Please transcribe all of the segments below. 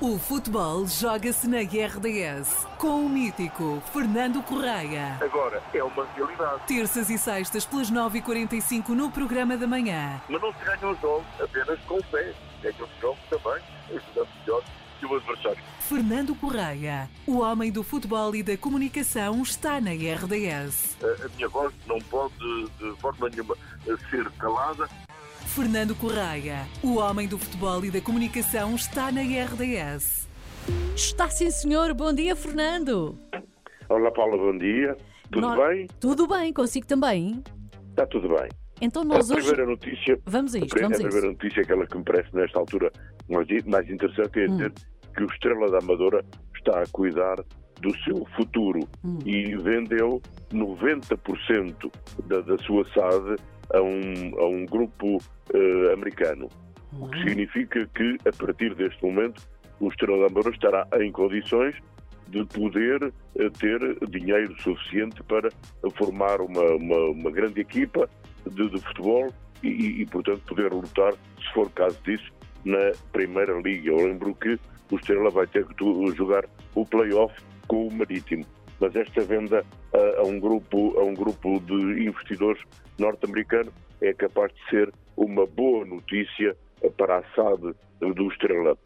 O futebol joga-se na RDS com o mítico Fernando Correia. Agora é uma realidade. Terças e sextas pelas 9h45 no programa da manhã. Mas não se ganham os jogos apenas com fé. Ganham os jogos também ajudando melhor que o adversário. Fernando Correia, o homem do futebol e da comunicação, está na RDS. A, a minha voz não pode de forma nenhuma ser calada. Fernando Correia, o homem do futebol e da comunicação, está na RDS. Está sim, senhor. Bom dia, Fernando. Olá, Paula, bom dia. Tudo bem? Tudo bem, consigo também. Está tudo bem. Então A nós hoje. primeira notícia, Vamos a a isto, pri- vamos a a primeira notícia, aquela que me parece nesta altura mais, mais interessante, é Hum. dizer que o Estrela da Amadora está a cuidar do seu futuro Hum. e vendeu 90% da, da sua SAD a um, a um grupo eh, americano. O que significa que, a partir deste momento, o Estrela Amadora estará em condições de poder eh, ter dinheiro suficiente para formar uma, uma, uma grande equipa de, de futebol e, e, portanto, poder lutar, se for caso disso, na Primeira Liga. Eu lembro que o Estrela vai ter que jogar o play-off com o Marítimo. Mas esta venda a, a um grupo, a um grupo de investidores norte-americano é capaz de ser uma boa notícia para a SAD do Estrela.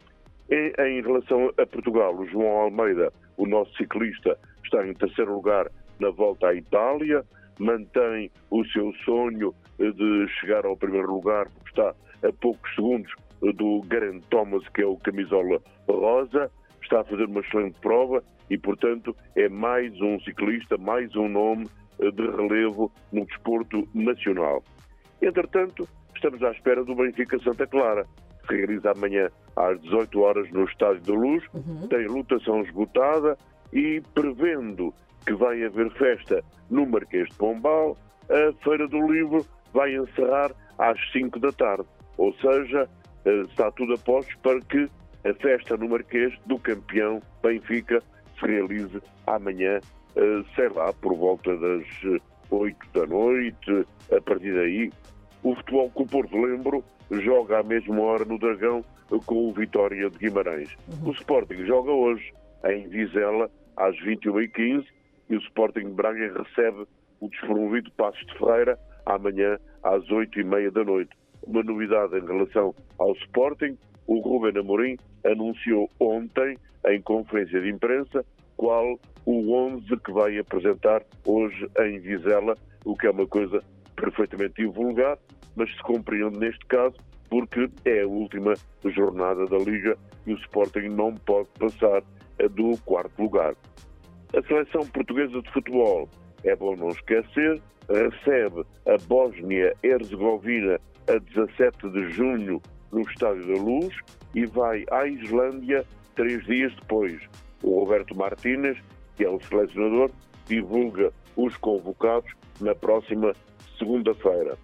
Em, relação a Portugal, o João Almeida, o nosso ciclista, está em terceiro lugar na volta à Itália, mantém o seu sonho de chegar ao primeiro lugar, porque está a poucos segundos do Garen Thomas, que é o camisola rosa, está a fazer uma excelente prova e, portanto, é mais um ciclista, mais um nome eh, de relevo no desporto nacional. Entretanto, estamos à espera do Benfica Santa Clara, que se realiza amanhã às 18 horas no Estádio da Luz. Tem lotação esgotada e, prevendo que vai haver festa no Marquês de Pombal, a Feira do Livro vai encerrar às 5 da tarde. Ou seja, eh, está tudo a postos para que a festa no Marquês do campeão Benfica se realize amanhã, eh, sei lá, por volta das eh, 8 da noite. A partir daí, o Futebol Clube Porto, lembro, joga à mesma hora no Dragão eh, com o Vitória de Guimarães. O Sporting joga hoje em Vizela às 21h15 e o Sporting de Braga recebe o despromovido Passos de Ferreira amanhã às 8h30 da noite. Uma novidade em relação ao Sporting, o Ruben Amorim anunciou ontem, em conferência de imprensa, qual o 11 que vai apresentar hoje em Vizela, o que é uma coisa perfeitamente invulgar, mas se compreende neste caso porque é a última jornada da Liga e o Sporting não pode passar do quarto lugar. A seleção portuguesa de futebol, é bom não esquecer, recebe a Bósnia-Herzegovina a 17 de junho no Estádio da Luz e vai à Islândia três dias depois. O Roberto Martínez, que é o selecionador, divulga os convocados na próxima segunda-feira.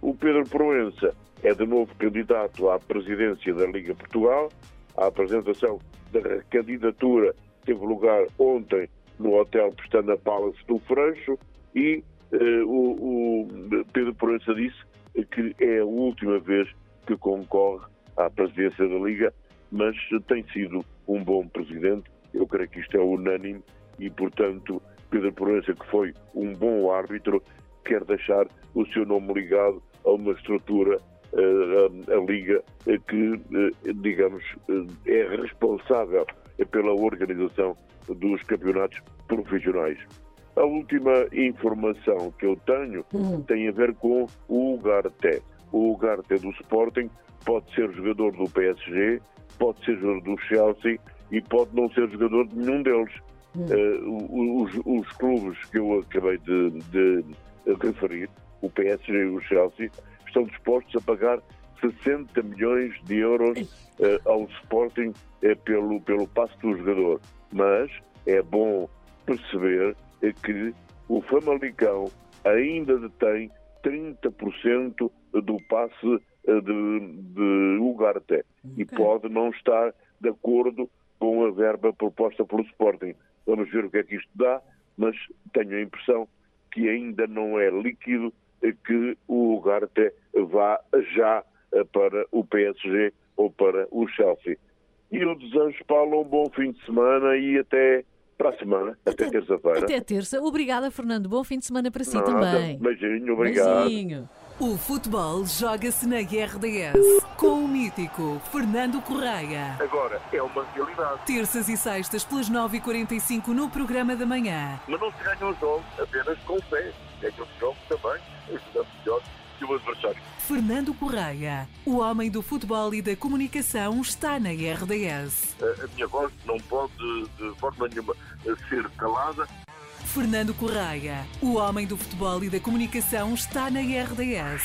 O Pedro Proença é de novo candidato à presidência da Liga Portugal. A apresentação da candidatura teve lugar ontem no Hotel Pestana Palace do Freixo e eh, o, o Pedro Proença disse que é a última vez que concorre à presidência da Liga, mas tem sido um bom presidente. Eu creio que isto é unânime e, portanto, Pedro Proença, que foi um bom árbitro, quer deixar o seu nome ligado a uma estrutura, eh, a, a Liga, eh, que, eh, digamos, é responsável pela organização dos campeonatos profissionais. A última informação que eu tenho tem a ver com o Ugarte. O Ugarte do Sporting pode ser jogador do PSG, pode ser jogador do Chelsea e pode não ser jogador de nenhum deles. Eh, o- os, os clubes que eu acabei de, de referir, o PSG e o Chelsea, estão dispostos a pagar 60 milhões de euros eh, ao Sporting eh, pelo, pelo passe do jogador. Mas é bom perceber que o Famalicão ainda detém 30% do passe eh, de, de Ugarte e pode não estar de acordo com a verba proposta pelo Sporting. Vamos ver o que é que isto dá, mas tenho a impressão que ainda não é líquido eh, que o Ugarte vá já eh, para o PSG ou para o Chelsea. e eu desejo, Paulo, um bom fim de semana e até para a semana, até, Até- terça-feira. Até terça. Obrigada, Fernando. Bom fim de semana para si Nada. também. Beijinho, obrigado. Beijinho. O futebol joga-se na RDS com o mítico Fernando Correia. Agora, é uma realidade. Terças e sextas pelas 9h45 no programa da manhã. Mas não se ganham os jogos apenas com o pé. Ganham os jogos também, ajudando melhor que o adversário. Fernando Correia, o homem do futebol e da comunicação, está na RDS. A, a minha voz não pode, de forma nenhuma, ser calada. Fernando Correia, o homem do futebol e da comunicação, está na RDS.